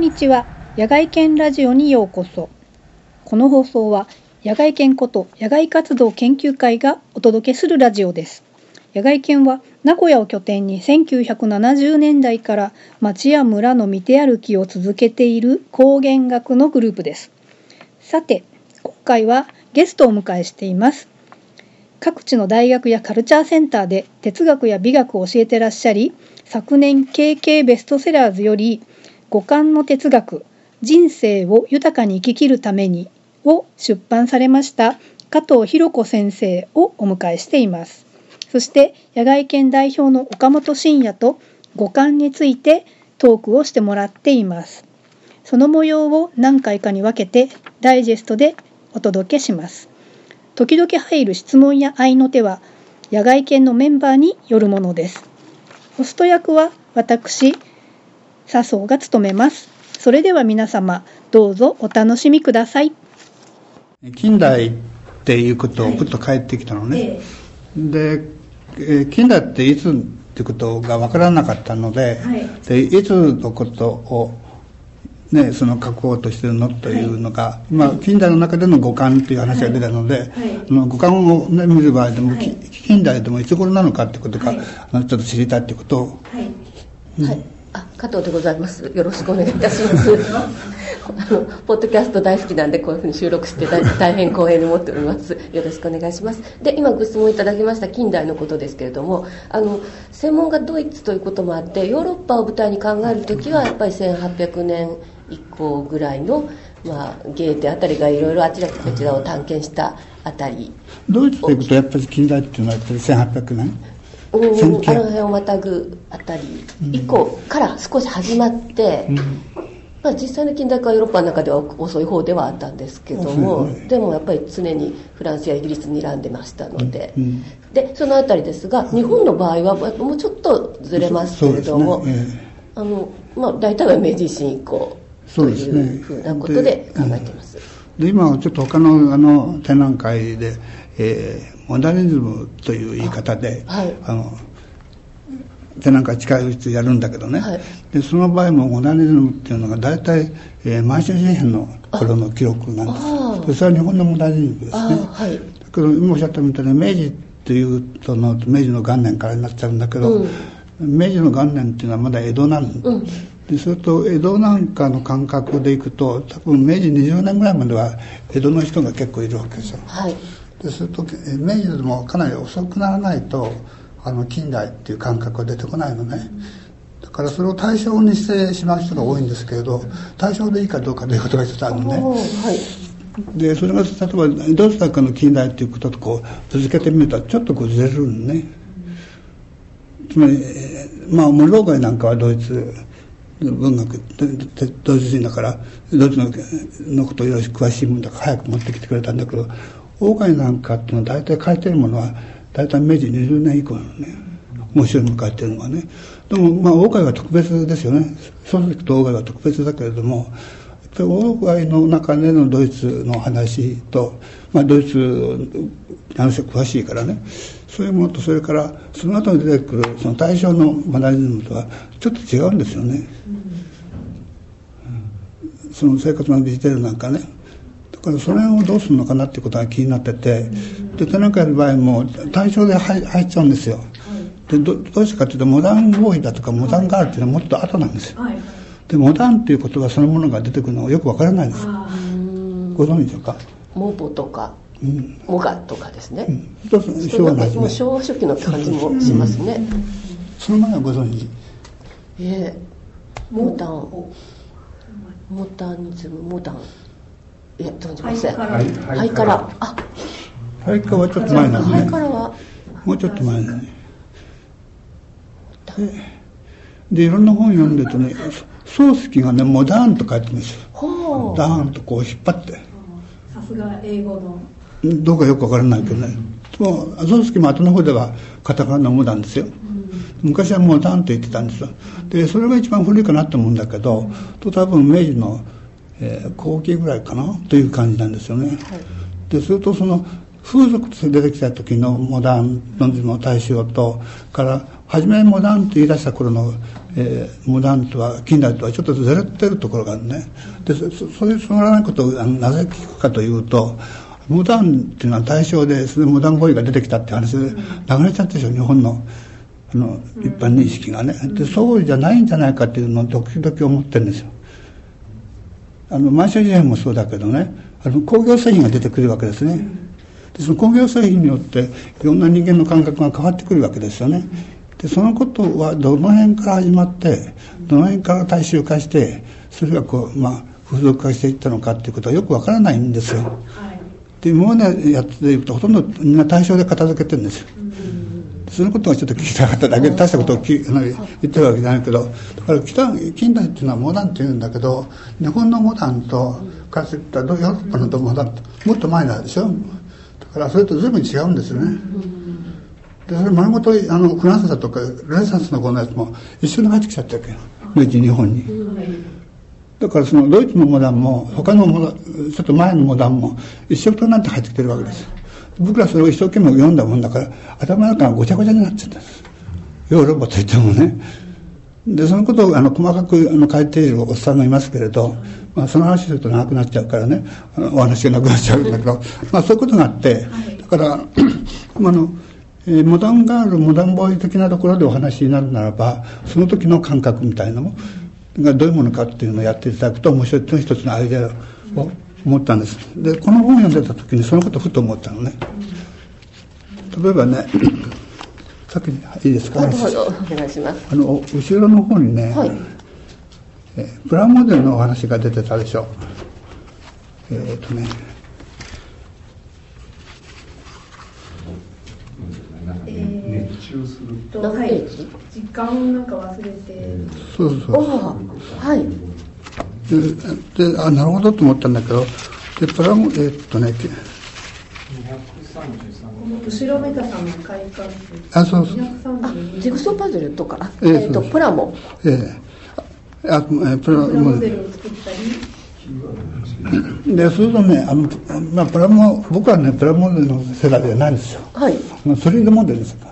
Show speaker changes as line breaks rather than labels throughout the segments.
んにちは。野外犬ラジオにようこそ。この放送は野外犬こと野外活動研究会がお届けするラジオです。野外犬は名古屋を拠点に1970年代から町や村の見て歩きを続けている高原学のグループです。さて今回はゲストをお迎えしています。各地の大学やカルチャーセンターで哲学や美学を教えてらっしゃり昨年 KK ベストセラーズより五感の哲学人生を豊かに生き切るためにを出版されました加藤博子先生をお迎えしています。そして野外犬代表の岡本真也と五感についてトークをしてもらっています。その模様を何回かに分けてダイジェストでお届けします。時々入る質問や合いの手は野外犬のメンバーによるものです。ホスト役は私笹生が務めます。それでは皆様どうぞお楽しみください。
近代っていうことをふっと帰ってきたのね、で、えー近代っていつってことが分からなかったので,、い、でいつのことをね、その書こうとしてるのというのが、まあ、近代の中での五感という話が出たので、あの五感を、ね、見る場合でも、き近代でもいつ頃なのかってことが、あのちょっと知りたいってことを、
はい、あ加藤でございます。よろしくお願いいたします。あのポッドキャスト大好きなんでこういうふうに収録して大変光栄に思っております。よろしくお願いします。で今ご質問いただきました近代のことですけれども、あの専門がドイツということもあってヨーロッパを舞台に考えるときはやっぱり1800年以降ぐらいのまあゲーテあたりがいろいろあちらこちらを探検したあたり。
ドイツということはやっぱり近代っていうのはやっぱり1800年？
うん、あ
1900
の辺をまたぐあたり以降から少し始まって、まあ、実際の近代化はヨーロッパの中では遅い方ではあったんですけども、でもやっぱり常にフランスやイギリスに睨んでましたので、
うん
でそのあたりですが日本の場合はもうちょっとずれますけれども、
そうですね。
あのまあ、大体は明治維新以降というふうなことで考えています。
で今はちょっと他のあの展覧会で、えーモダニズムという言い方で
あはい。
あの展覧会近いうちやるんだけどね、
はい。
でその場合もモダニズムっていうのが大体、えー、満州事変の頃の記録なん
あ
です。でそれは日本のモダニズムですね。
あはい。
だけど今おっしゃったみたいに明治っていうとの明治の元年からになっちゃうんだけど、
うん。
明治の元年っていうのはまだ江戸なん
うん
でそれと江戸なんかの感覚でいくと多分明治20年ぐらいまでは江戸の人が結構いるわけですよ。
はい。
でそれとえ明治でもかなり遅くならないとあの近代っていう感覚が出てこないのね。だからそれを対象にしてしまう人が多いんですけれど対象でいいかどうかということが一つあるのね。
はい。
でそれが例えばドイツなんかの近代っていうこととこう続けてみるとちょっとこうずれるのね。つまり、えーまあモローガイなんかはドイツ文学ででドイツ人だからドイツののことをいろいろ詳しいもんだから早く持ってきてくれたんだけどオーガイなんかっていうのは大体書いてるものは大体明治20年以降のね面白いの書いてるのはね。でもまあオーガイは特別ですよね。そうするとオーガイは特別だけれどもやっぱりオーガイの中でのドイツの話と、まあ、ドイツあの人詳しいからね。そういうものとそれからその後に出てくるその対象のマナリズムとはちょっと違うんですよね、うん。その生活のデジタルなんかね。だからその辺をどうするのかなっていうことが気になってて。で展覧会の場合も対象で入入っちゃうんですよ。でどどうしてかというとモダンボーイだとかモダンガールっていうのはもっと後なんですよ。でモダンっていう言葉そのものが出てくるのがよくわからないんです。ご存知でしょうか？
モボとか。
うん
モガとかですね、
一つ昭和の
昭和初期の感じもしますね。
その前はご存知？
ええ。モダン、モダニズム、モダン。いや、存じません。
はい
ハイカラ。あ、
ハイカはちょっと前なん
ハイカラは、
もうちょっと前だねで。いろんな本読んでるとねそ漱石がねモダーンと書いてるんですよ。ダーンとこう引っ張って。
さすが英語の
どうかよくわからないけどね、もう漱石も後の方ではカタカナのモダンですよ、昔はモダンと言ってたんですよ。でそれが一番古いかなと思うんだけど、と多分明治の、えー後期ぐらいかなという感じなんですよね、でそれとその風俗として出てきた時のモダンの対象とから初めモダンと言い出した頃の、えー、モダンとは近代とはちょっとずれてるところがあるね。でそそういうそのないことをなぜ聞くかというとモダンっていうのは対象でそれモダンボーイが出てきたって話で流れちゃったでしょ日本の。あの一般認識がね。でそうじゃないんじゃないかっていうのを時々思ってるんですよ。あのマンション事変もそうだけどね。あの工業製品が出てくるわけですね。でその工業製品によっていろんな人間の感覚が変わってくるわけですよね。でそのことはどの辺から始まってどの辺から大衆化してそれがこうまあ風俗化していったのかっていうことはよくわからないんですよ、はい、で今までやっていくとほとんどみんな対象で片付けてるんですよ、そのことがちょっと聞きたかっただけで大したことをき言ってるわけじゃないけどだから北近代っていうのはモダンっていうんだけど日本のモダンとかつてヨーロッパのモダンともっと前なんでしょ？だからそれと随分違うんですよね。でそれ丸ごとあのフランスだとかレネサンスのこのやつも一緒に入ってきちゃったわけよ。明治日本にだからそのドイツのモダンも他のモダンちょっと前のモダンも一緒となって入ってきてるわけです。僕らそれを一生懸命読んだもんだから頭の中がごちゃごちゃになっちゃったんです。ヨーロッパといってもね。でそのことをあの細かくあの書いているおっさんがいますけれど、まあ、その話すると長くなっちゃうからね。お話がなくなっちゃうんだけど、まあ、そういうことがあってだから あの、えー、モダンガールモダンボーイ的なところでお話になるならばその時の感覚みたいなのもがどういうものかっていうのをやっていただくと面白い一つのアイデアを思ったんです。でこの本を読んでた時にそのことをふと思ったのね。例えばねさっきいいですか、
はい、お願いします。
あの後ろの方にね、はい、えプラモデルのお話が出てたでしょ。えっ、ー、とね
熱中すると、はい、時間なんか忘れて。
そうそう
はい。
であなるほどと思ったんだけどでプラモえー、っとね
後ろめたさんの快感
あそうそう。
ジグソーパズルとか？えー、っとプラモ？
ええ。ー、あえプラ
モデルを作った
り。でそれとねあの、まあ、プラモ僕はねプラモデルの世代ではないんですよ。
はい。
ソリッドモデルですか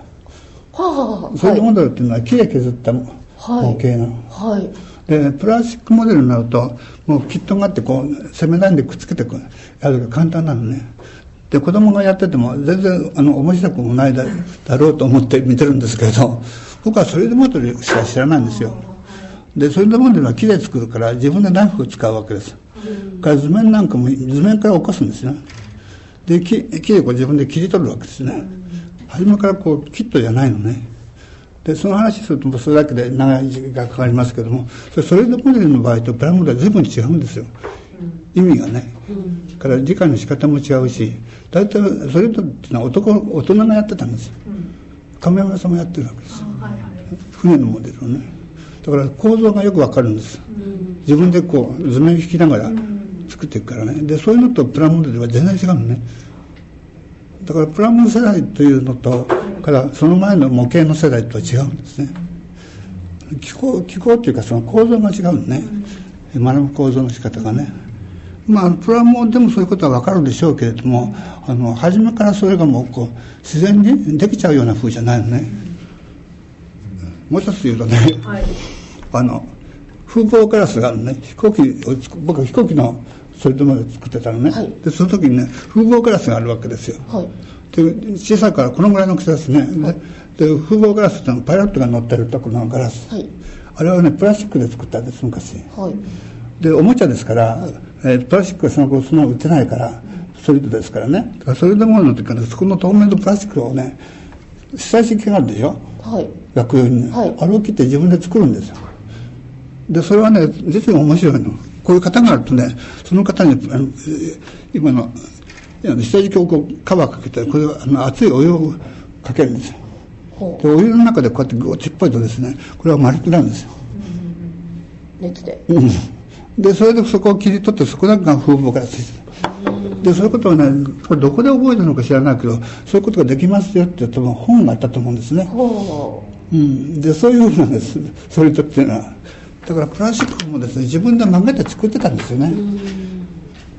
はあ、は
あ、ソリッドモデルっていうのは木で削った模型なの。
はい。
でプラスチックモデルになるともうキットがあってこう攻めないでくっつけてやるが簡単なのね。で子供がやってても全然あの面白くもないだろうと思って見てるんですけど 僕はそれでモデルしか知らないんですよ。でそれでモデルは木で作るから自分でナイフを使うわけです。から図面なんかも図面から起こすんですね。で木木でこう自分で切り取るわけですね初めからこうキットじゃないのね。でその話するとそれだけで長い時間かかりますけどもそれそれでモデルの場合とプラモデルは随分違うんですよ、意味がね、から理解の仕方も違うし大体それとっていうのは男大人がやってたんですよ、亀山さんもやってるわけですよ、船のモデルをね。だから構造がよくわかるんです、自分でこう図面を引きながら作っていくからね。でそういうのとプラモデルは全然違うのね。だからプラモ世代というのとからその前の模型の世代とは違うんですね。気候気候っていうかその構造が違うのね、学ぶ構造の仕方がね。まあプラモでもそういうことは分かるでしょうけれどもあの初めからそれがもうこう自然にできちゃうような風じゃないのね、もう一つ言うとね、はい、あの風貌ガラスがあるね。飛行機を僕は飛行機のそれでも作ってたのね、はい、でその時にね風貌ガラスがあるわけですよ、はい。で小さいからこのぐらいの大きさですね、はい、で風防ガラスってのはパイロットが乗ってるところのガラス、はい、あれはねプラスチックで作ったんです昔、はい、でおもちゃですから、えー、プラスチックはその後その売ってないからソリッドですからね。だからソリッドモードの時からそこの透明のプラスチックをね下敷きがあるでしょ、はい、学用にね、はい、あれを切って自分で作るんですよでそれはね実に面白いの。こういう型があるとねその方にあの今の下敷きをこうカバーかけてこれあの熱いお湯をかけるんですよ。でお湯の中でこうやってゴチっぽいとですね。これは丸くなるんですよ。
熱で。
うん。でそれでそこを切り取ってそこだけが風貌からついてる。でそういうことはねこれどこで覚えたのか知らないけどそういうことができますよって多分本があったと思うんですね。う。ん、でそういうふうなんですそれとっていうのはだからプラスチックもですね自分で曲げて作ってたんですよね。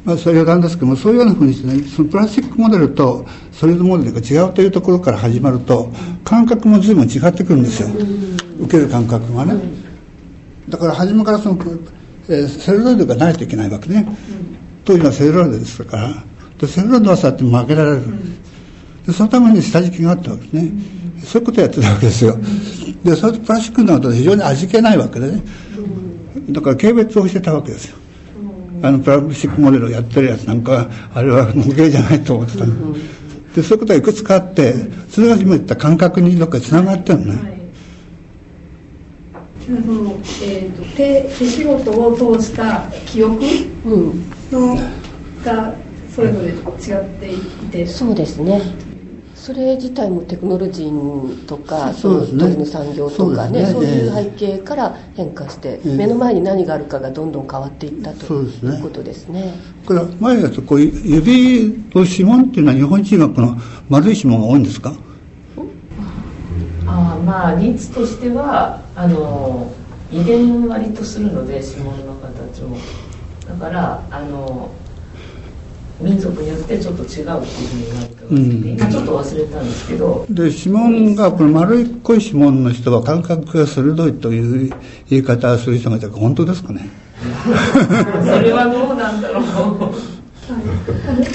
まあ、それ余談ですけどもそういうようなふうにしてねそのプラスチックモデルとソリッドモデルが違うというところから始まると感覚も随分違ってくるんですよ。受ける感覚がね。だから初めからその、えー、セルロイドがないといけないわけね。当時はセルロイドですから。でセルロイドはさって負けられる。でそのために下敷きがあったわけですねそういうことをやってたわけですよ。でそれとプラスチックになると非常に味気ないわけでねだから軽蔑をしてたわけですよ。あのプラスチックモデルをやってるやつなんかあれは模型じゃないと思ってたの、でそういうことがいくつかあってそれが今言った感覚にどっかつながってるのね、はい。
そのえーと、手手仕事を通した記憶の、がそれぞれ違っていて。
そうですねそれ自体もテクノロジーとかその当時の産業とかねそういう背景から変化して、目の前に何があるかがどんどん変わっていったということですね。
これ前だとこう指と指紋っていうのは日本人はこの丸い指紋が多いんですか？
あまあ率としてはあの遺伝割とするので指紋の形もだからあの民族によってちょっと違うっていうふうになってます、うん、今ちょっと忘れたんですけど。
で指紋がこの丸い濃い指紋の人は感覚が鋭いという言い方をする人がいた本当ですかね。
それはどうなんだろう。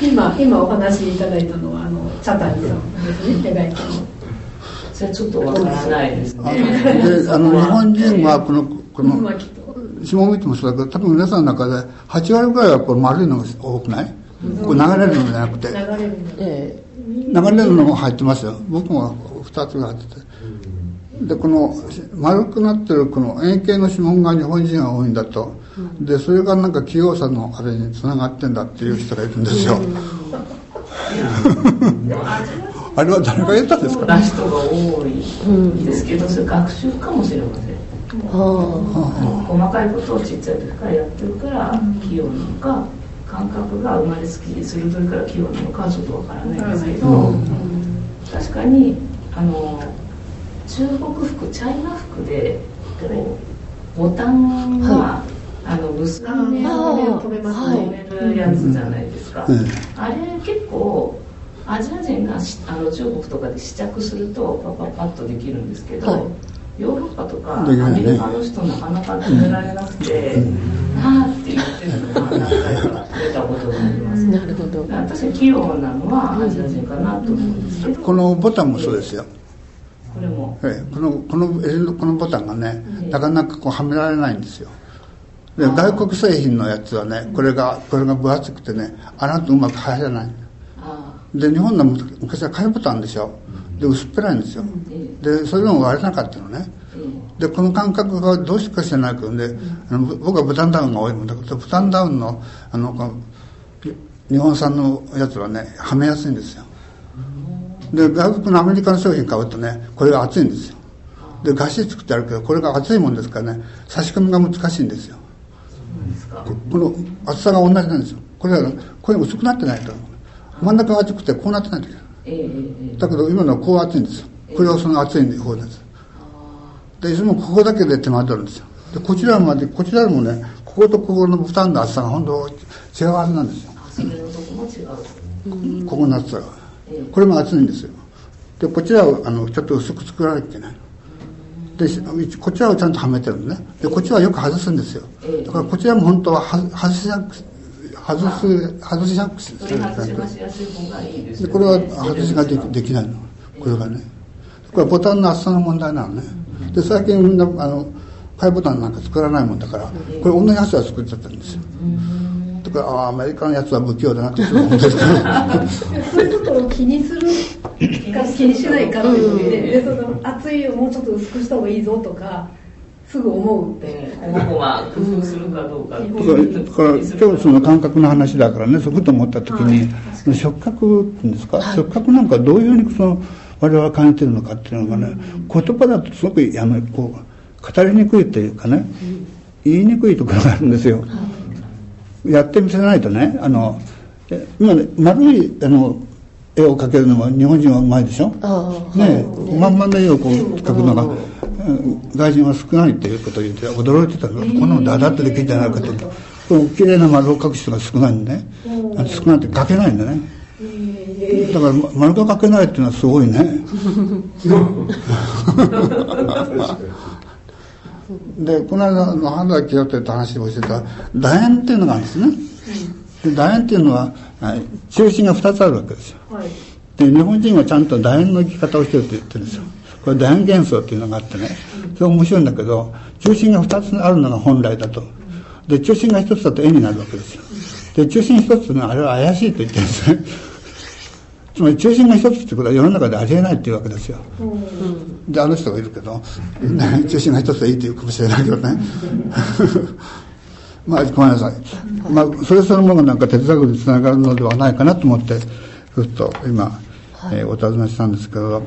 今今お話しいただいたのはあのチャタリさんですね。手書きの
それちょっとわからないです。ね
であの日本人はこのこの指紋見てもそうだけど多分皆さんの中で8割ぐらいはこう丸いのが多くない？これ流れるのじゃなくて。流れる流れるのも入ってますよ。僕も2つが入ってて。でこの丸くなってるこの円形の指紋が日本人が多いんだと。でそれがなんか器用さのあれにつながってんだっていう人がいるんですよ。あれは誰が言ったんですか、
ね、人が多いですけどそれ学習かもしれません。細かいことをちっちゃい時からやってるから器用なのか感覚が生まれつき鋭いから器用なのかはちょっとわからないんですけど、うん、確かにあの中国服チャイナ服でボタンが、はい、あの結び目を止めるやつじゃないですか、あれ結構アジア人があの中国とかで試着するとパパパッとできるんですけど、はいヨーロッパとかアメリカの人なかなか止められなくて、なあって言ってるのは何回か出たことがあります、なるほど。私は器用なのはアジア人かなと思うんです。けど
このボタンもそうですよ。
これも、
ええ、このこのこのボタンがね、なかなかこうはめられないんですよ。で外国製品のやつはねこれがこれが分厚くてね穴とうまく入らないで日本の昔は貝ボタンでしょで薄っぺらいんですよ。でそれでも割れなかったのね。でこの感覚がどうしかしてないけどね、あの僕はブタンダウンが多いもんだけどブタンダウンのあの日本産のやつはねはめやすいんですよ。で外国のアメリカの商品買うとねこれが厚いんですよ。でガシ作ってあるけどこれが厚いもんですからね差し込みが難しいんですよ。この厚さが同じなんですよ。これはこれ薄くなってないと真ん中が厚くてこうなってないといけないだけど今のはこう熱いんですよ。これはその熱い方です。でいつもここだけで手間取るんですよ。でこちらまでこちらもねこことここの負担の厚さが本当違うはずなんですよ。ここの厚さが。これも厚いんですよ。でこちらをあのちょっと薄く作らなきゃいけない。でこちらをちゃんとはめてるんでね。でこっちはよく外すんですよ。だからこちらも本当は外しなく外す外しなくする。でこれは外しができできないの。これがね。これはボタンの厚さの問題なのね。で最近みんなあの買いボタンなんか作らないもんだからこれ同じやつは作っちゃったんですよ。だからあアメリカのやつは不器用だなってそう思って
そういうことを気にするか気にしないかっていうでその厚いをもうちょっと薄くした方がいいぞとかすぐ思うって、
この子が工夫するかどうかだから
今日その感覚の話だからねそこと思った時に、はい、触覚っていうんですか、はい、触覚なんかどういうふうにその我々は感じてるのかっていうのがね、うん、言葉だとすごくあのこう語りにくいというかね、うん、言いにくいところがあるんですよ、はい、やってみせないとねあの今ね丸いあの絵を描けるのは日本人はうまいでしょ？ねまんまの絵をこう描くのが外人は少ないということを言って驚いてたの。こんなのだだってできるんじゃないかと。この綺麗な丸を描く人が少ないんでね。少ないって描けないんだね。だから丸が描けないっていうのはすごいね。でこの間の花田清ってって話をしてた楕円っていうのがあるんですね、で楕円っていうのは中心が2つあるわけですよ、はい、で日本人はちゃんと楕円の生き方をしてると言ってるんですよこれ楕円幻想っていうのがあってねそれ面白いんだけど中心が2つあるのが本来だと。で中心が1つだと円になるわけですよ。で中心1つのあれは怪しいと言ってるんですね。つまり中心が一つってことは世の中でありえないっていうわけですよ、うん、であの人がいるけど、中心が一つでいいっていうかもしれないけどね。まあごめんなさい、まあ、それそのものがなんか哲学につながるのではないかなと思ってふっと今、えー、お尋ねしたんですけど